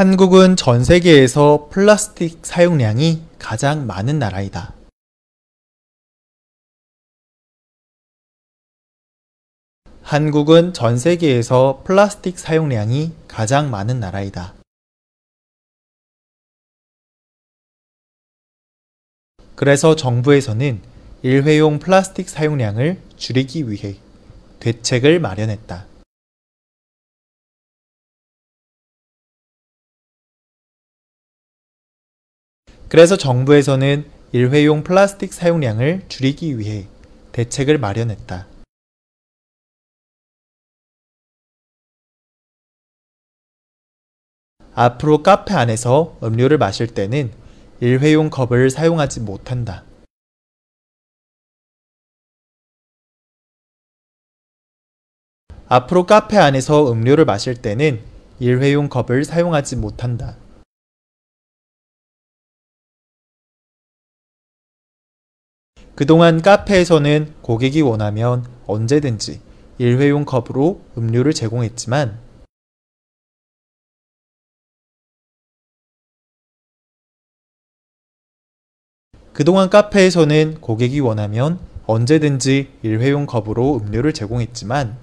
한국은 전 세계에서 플라스틱 사용량이 가장 많은 나라이다. 한국은 전 세계에서 플라스틱 사용량이 가장 많은 나라이다. 그래서 정부에서는 일회용 플라스틱 사용량을 줄이기 위해 대책을 마련했다. 그래서 정부에서는 일회용 플라스틱 사용량을 줄이기 위해 대책을 마련했다. 앞으로 카페 안에서 음료를 마실 때는 일회용 컵을 사용하지 못한다. 앞으로 카페 안에서 음료를 마실 때는 일회용 컵을 사용하지 못한다. 그동안 카페에서는 고객이 원하면 언제든지 일회용 컵으로 음료를 제공했지만 그동안 카페에서는 고객이 원하면 언제든지 일회용 컵으로 음료를 제공했지만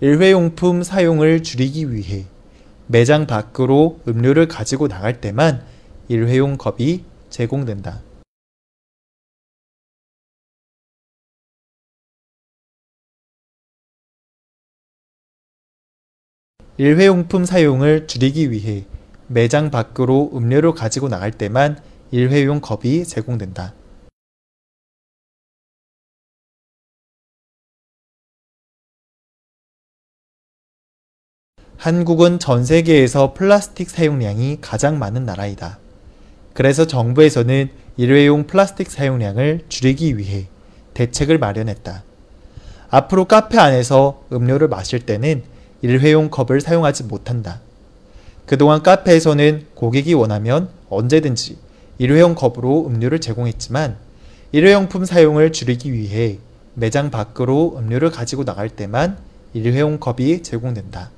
일회용품 사용을 줄이기 위해 매장 밖으로 음료를 가지고 나갈 때만 일회용 컵이 제공된다. 일회용품 사용을 줄이기 위해 매장 밖으로 음료를 가지고 나갈 때만 일회용 컵이 제공된다. 한국은 전 세계에서 플라스틱 사용량이 가장 많은 나라이다. 그래서 정부에서는 일회용 플라스틱 사용량을 줄이기 위해 대책을 마련했다. 앞으로 카페 안에서 음료를 마실 때는 일회용 컵을 사용하지 못한다. 그동안 카페에서는 고객이 원하면 언제든지 일회용 컵으로 음료를 제공했지만 일회용품 사용을 줄이기 위해 매장 밖으로 음료를 가지고 나갈 때만 일회용 컵이 제공된다.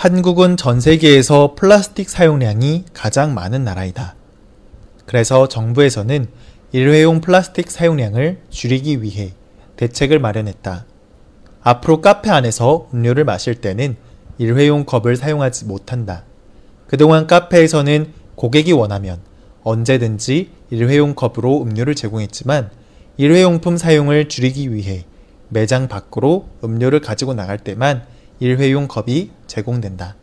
한국은 전 세계에서 플라스틱 사용량이 가장 많은 나라이다. 그래서 정부에서는 일회용 플라스틱 사용량을 줄이기 위해 대책을 마련했다. 앞으로 카페 안에서 음료를 마실 때는 일회용 컵을 사용하지 못한다. 그동안 카페에서는 고객이 원하면 언제든지 일회용 컵으로 음료를 제공했지만 일회용품 사용을 줄이기 위해 매장 밖으로 음료를 가지고 나갈 때만 일회용 컵이 제공된다.